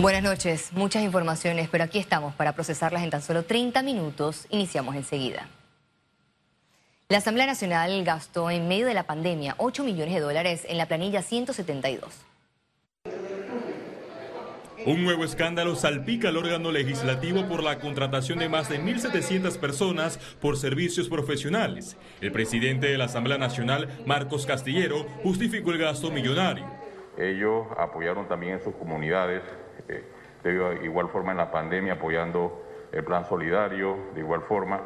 Buenas noches, muchas informaciones, pero aquí estamos para procesarlas en tan solo 30 minutos. Iniciamos enseguida. La Asamblea Nacional gastó en medio de la pandemia 8 millones de dólares en la planilla 172. Un nuevo escándalo salpica al órgano legislativo por la contratación de más de 1.700 personas por servicios profesionales. El presidente de la Asamblea Nacional, Marcos Castillero, justificó el gasto millonario. Ellos apoyaron también en sus comunidades, de igual forma en la pandemia apoyando el plan solidario, de igual forma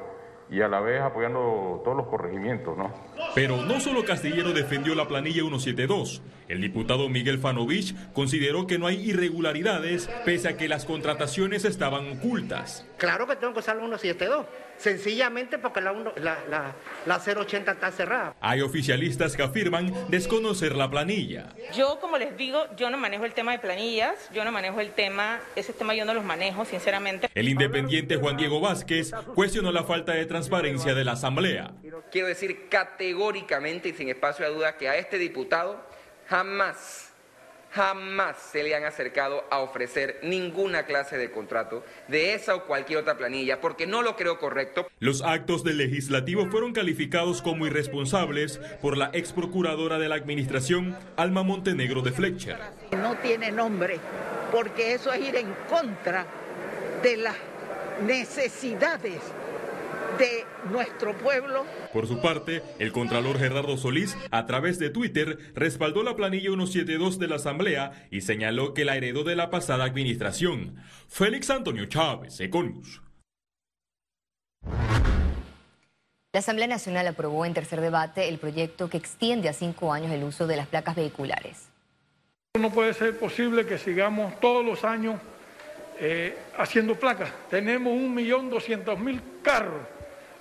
y a la vez apoyando todos los corregimientos, ¿no? Pero no solo Castillero defendió la planilla 172. El diputado Miguel Fanovich consideró que no hay irregularidades pese a que las contrataciones estaban ocultas. Claro que tengo que usar la 172 sencillamente porque la, la, la, 080 está cerrada. Hay oficialistas que afirman desconocer la planilla. Yo, como les digo, yo no manejo el tema de planillas, yo no manejo el tema, ese tema yo no los manejo, sinceramente. El independiente Juan Diego Vázquez cuestionó la falta de transparencia de la Asamblea. Quiero decir categóricamente y sin espacio a duda que a este diputado jamás jamás se le han acercado a ofrecer ninguna clase de contrato de esa o cualquier otra planilla, porque no lo creo correcto. Los actos del legislativo fueron calificados como irresponsables por la ex procuradora de la administración, Alma Montenegro de Fletcher. No tiene nombre, porque eso es ir en contra de las necesidades de nuestro pueblo. Por su parte, el contralor Gerardo Solís, a través de Twitter, respaldó la planilla 172 de la Asamblea y señaló que la heredó de la pasada administración. Félix Antonio Chávez, Econius. La Asamblea Nacional aprobó en tercer debate el proyecto que extiende a cinco años el uso de las placas vehiculares. No puede ser posible que sigamos todos los años eh, haciendo placas. Tenemos un millón doscientos mil carros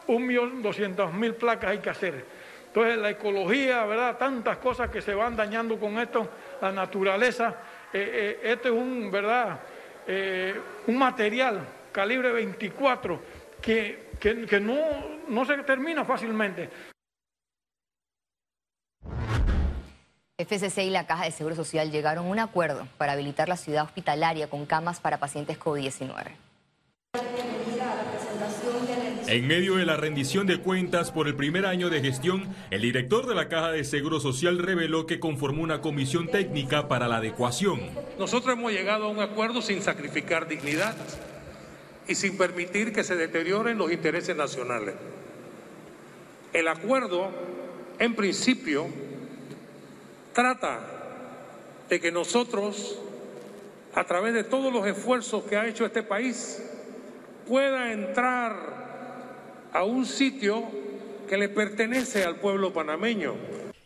un millón doscientos mil placas hay que hacer. Entonces la ecología, ¿verdad? Tantas cosas que se van dañando con esto, la naturaleza. Eh, este es un, ¿verdad? Eh, un material calibre 24 que, que, no, no se termina fácilmente. FCC y la Caja de Seguro Social llegaron a un acuerdo para habilitar la ciudad hospitalaria con camas para pacientes COVID-19. En medio de la rendición de cuentas por el primer año de gestión, el director de la Caja de Seguro Social reveló que conformó una comisión técnica para la adecuación. Nosotros hemos llegado a un acuerdo sin sacrificar dignidad y sin permitir que se deterioren los intereses nacionales. El acuerdo, en principio, trata de que nosotros, a través de todos los esfuerzos que ha hecho este país, pueda entrar a un sitio que le pertenece al pueblo panameño.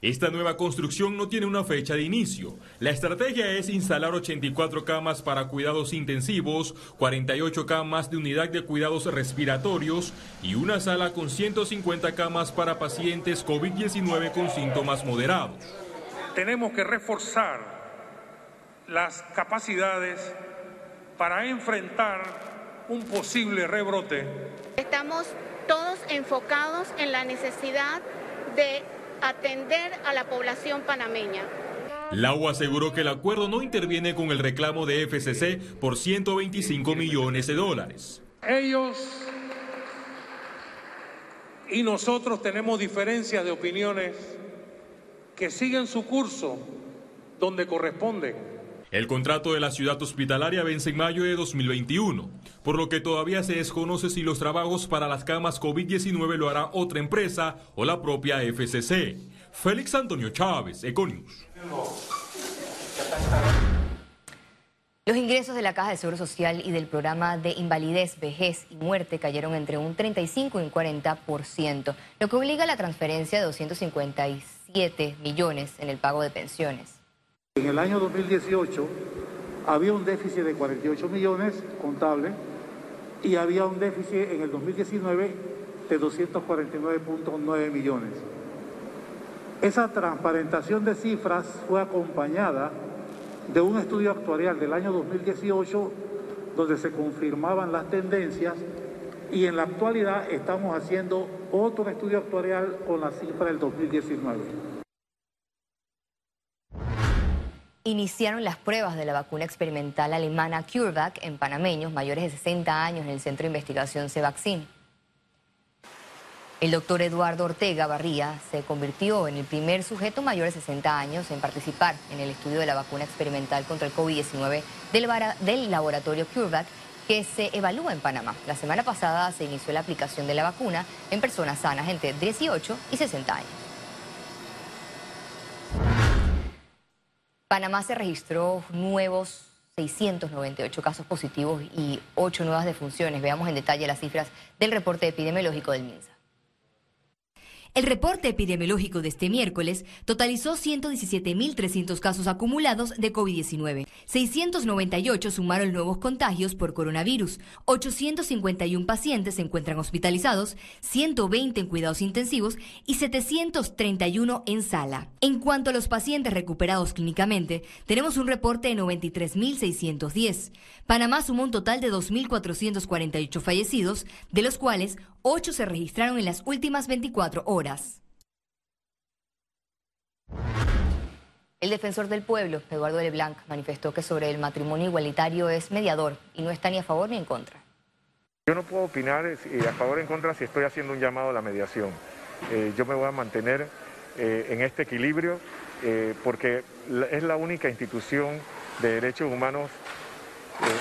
Esta nueva construcción no tiene una fecha de inicio. La estrategia es instalar 84 camas para cuidados intensivos, 48 camas de unidad de cuidados respiratorios y una sala con 150 camas para pacientes COVID-19 con síntomas moderados. Tenemos que reforzar las capacidades para enfrentar un posible rebrote. Estamos todos enfocados en la necesidad de atender a la población panameña. Lau aseguró que el acuerdo no interviene con el reclamo de FCC por 125 millones de dólares. Ellos y nosotros tenemos diferencias de opiniones que siguen su curso donde corresponden. El contrato de la ciudad hospitalaria vence en mayo de 2021, por lo que todavía se desconoce si los trabajos para las camas COVID-19 lo hará otra empresa o la propia FCC. Félix Antonio Chávez, Econius. Los ingresos de la Caja de Seguro Social y del programa de invalidez, vejez y muerte cayeron entre un 35 y un 40%, lo que obliga a la transferencia de 257 millones en el pago de pensiones. En el año 2018 había un déficit de 48 millones contable y había un déficit en el 2019 de 249.9 millones. Esa transparentación de cifras fue acompañada de un estudio actuarial del año 2018 donde se confirmaban las tendencias y en la actualidad estamos haciendo otro estudio actuarial con la cifra del 2019. iniciaron las pruebas de la vacuna experimental alemana CureVac en panameños mayores de 60 años en el Centro de Investigación Cevaccin. El doctor Eduardo Ortega Barría se convirtió en el primer sujeto mayor de 60 años en participar en el estudio de la vacuna experimental contra el COVID-19 del, del, laboratorio CureVac que se evalúa en Panamá. La semana pasada se inició la aplicación de la vacuna en personas sanas entre 18 y 60 años. Panamá se registró nuevos 698 casos positivos y 8 nuevas defunciones. Veamos en detalle las cifras del reporte epidemiológico del MINSA. El reporte epidemiológico de este miércoles totalizó 117.300 casos acumulados de COVID-19. 698 sumaron nuevos contagios por coronavirus. 851 pacientes se encuentran hospitalizados, 120 en cuidados intensivos y 731 en sala. En cuanto a los pacientes recuperados clínicamente, tenemos un reporte de 93.610. Panamá sumó un total de 2.448 fallecidos, de los cuales 8 se registraron en las últimas 24 horas. El defensor del pueblo, Eduardo Leblanc, manifestó que sobre el matrimonio igualitario es mediador y no está ni a favor ni en contra. Yo no puedo opinar a favor o en contra si estoy haciendo un llamado a la mediación. Eh, yo me voy a mantener eh, en este equilibrio eh, porque es la única institución de derechos humanos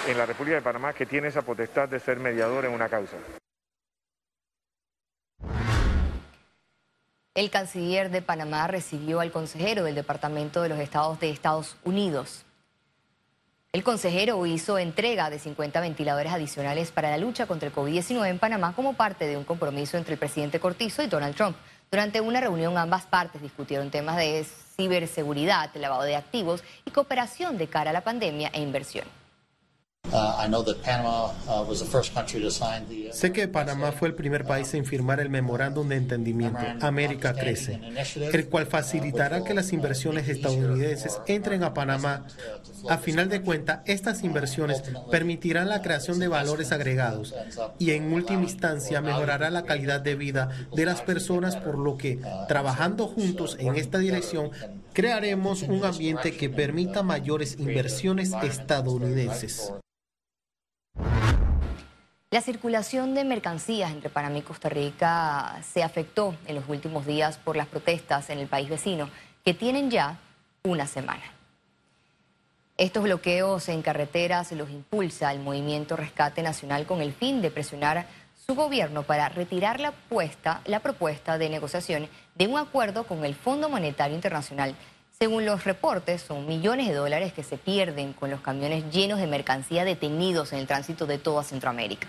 en la República de Panamá que tiene esa potestad de ser mediador en una causa. El canciller de Panamá recibió al consejero del Departamento de los Estados de Estados Unidos. El consejero hizo entrega de 50 ventiladores adicionales para la lucha contra el COVID-19 en Panamá como parte de un compromiso entre el presidente Cortizo y Donald Trump. Durante una reunión ambas partes discutieron temas de ciberseguridad, lavado de activos y cooperación de cara a la pandemia e inversión. Sé que Panamá fue el primer país en firmar el memorándum de entendimiento América Crece, el cual facilitará que las inversiones estadounidenses entren a Panamá. A final de cuentas, estas inversiones permitirán la creación de valores agregados y en última instancia mejorará la calidad de vida de las personas, por lo que trabajando juntos en esta dirección crearemos un ambiente que permita mayores inversiones estadounidenses. La circulación de mercancías entre Panamá y Costa Rica se afectó en los últimos días por las protestas en el país vecino, que tienen ya una semana. Estos bloqueos en carreteras los impulsa el movimiento Rescate Nacional con el fin de presionar su gobierno para retirar la, la propuesta de negociación de un acuerdo con el Fondo Monetario Internacional. Según los reportes, son millones de dólares que se pierden con los camiones llenos de mercancía detenidos en el tránsito de toda Centroamérica.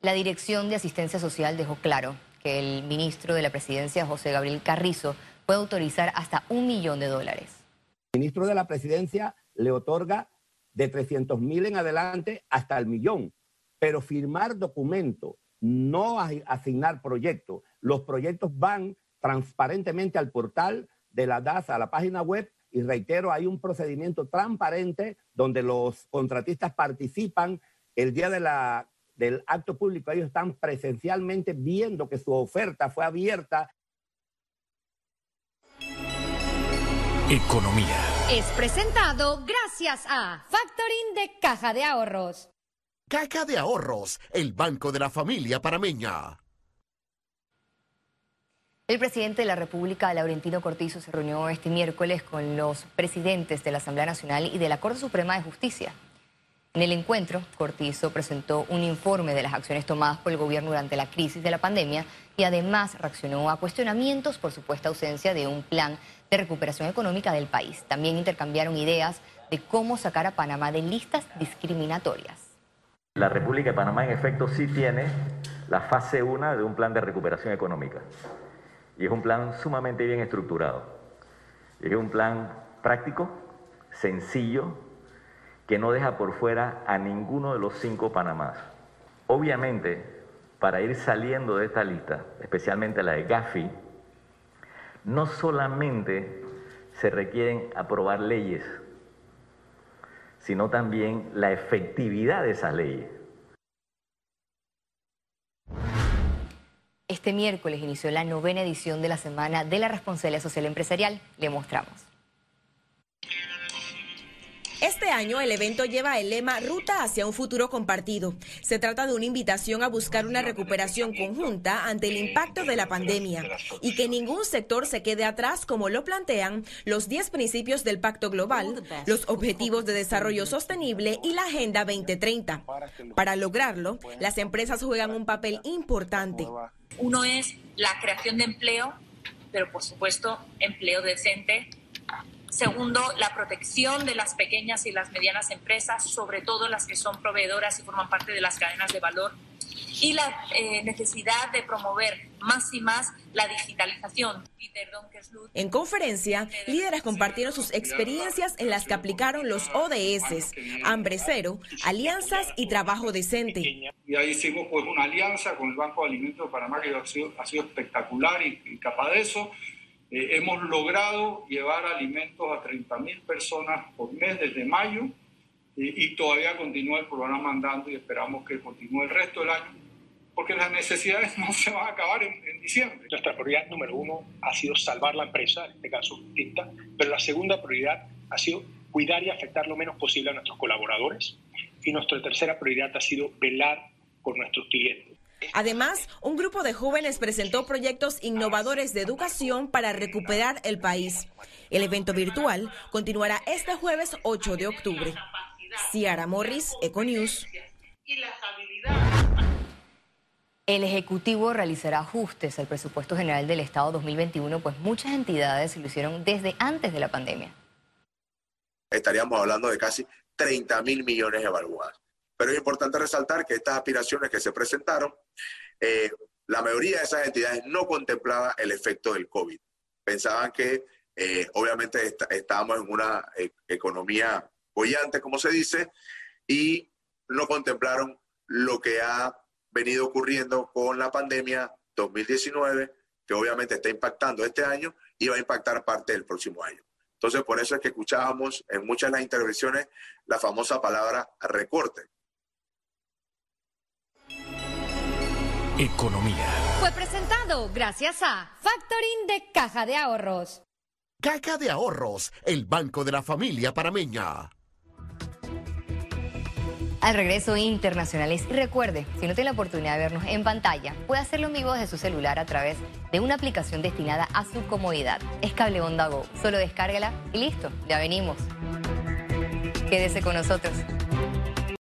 La Dirección de Asistencia Social dejó claro que el ministro de la Presidencia, José Gabriel Carrizo, puede autorizar hasta un millón de dólares. El ministro de la Presidencia le otorga de 300 mil en adelante hasta el millón, pero firmar documento, no asignar proyectos. Los proyectos van transparentemente al portal de la DASA, a la página web, y reitero, hay un procedimiento transparente donde los contratistas participan el día de la del acto público, ellos están presencialmente viendo que su oferta fue abierta. Economía. Es presentado gracias a Factoring de Caja de Ahorros. Caja de Ahorros, el banco de la familia parameña. El presidente de la República, Laurentino Cortizo, se reunió este miércoles con los presidentes de la Asamblea Nacional y de la Corte Suprema de Justicia. En el encuentro, Cortizo presentó un informe de las acciones tomadas por el gobierno durante la crisis de la pandemia y además reaccionó a cuestionamientos por supuesta ausencia de un plan de recuperación económica del país. También intercambiaron ideas de cómo sacar a Panamá de listas discriminatorias. La República de Panamá en efecto sí tiene la fase 1 de un plan de recuperación económica y es un plan sumamente bien estructurado. Es un plan práctico, sencillo, que no deja por fuera a ninguno de los cinco Panamás. Obviamente, para ir saliendo de esta lista, especialmente la de Gafi, no solamente se requieren aprobar leyes, sino también la efectividad de esas leyes. Este miércoles inició la novena edición de la Semana de la Responsabilidad Social Empresarial. Le mostramos. Este año el evento lleva el lema Ruta hacia un futuro compartido. Se trata de una invitación a buscar una recuperación conjunta ante el impacto de la pandemia y que ningún sector se quede atrás como lo plantean los 10 principios del Pacto Global, los Objetivos de Desarrollo Sostenible y la Agenda 2030. Para lograrlo, las empresas juegan un papel importante. Uno es la creación de empleo, pero por supuesto empleo decente Segundo, la protección de las pequeñas y las medianas empresas, sobre todo las que son proveedoras y forman parte de las cadenas de valor. Y la eh, necesidad de promover más y más la digitalización. En conferencia, líderes compartieron sus experiencias en las que aplicaron los ODS, hambre cero, alianzas y trabajo decente. Y ahí hicimos pues una alianza con el Banco de Alimentos de Panamá que ha sido, ha sido espectacular y, y capaz de eso. Eh, hemos logrado llevar alimentos a 30.000 personas por mes desde mayo eh, y todavía continúa el programa andando y esperamos que continúe el resto del año porque las necesidades no se van a acabar en, diciembre. Nuestra prioridad número uno ha sido salvar la empresa, en este caso Tinta, pero la segunda prioridad ha sido cuidar y afectar lo menos posible a nuestros colaboradores y nuestra tercera prioridad ha sido velar por nuestros clientes. Además, un grupo de jóvenes presentó proyectos innovadores de educación para recuperar el país. El evento virtual continuará este jueves 8 de octubre. Ciara Morris, Econews. El Ejecutivo realizará ajustes al presupuesto general del Estado 2021, pues muchas entidades lo hicieron desde antes de la pandemia. Estaríamos hablando de casi 30 mil millones evaluados. Pero es importante resaltar que estas aspiraciones que se presentaron, eh, la mayoría de esas entidades no contemplaba el efecto del COVID. Pensaban que eh, obviamente estábamos en una eh, economía bollante, como se dice, y no contemplaron lo que ha venido ocurriendo con la pandemia 2019, que obviamente está impactando este año y va a impactar parte del próximo año. Entonces, por eso es que escuchábamos en muchas de las intervenciones la famosa palabra recorte. Economía. Fue presentado gracias a Factoring de Caja de Ahorros. Caja de Ahorros, el banco de la familia parameña. Al regreso internacionales, y recuerde, si no tiene la oportunidad de vernos en pantalla, puede hacerlo en vivo desde su celular a través de una aplicación destinada a su comodidad. Es Cable Onda Go. Solo descárgala y listo, ya venimos. Quédese con nosotros.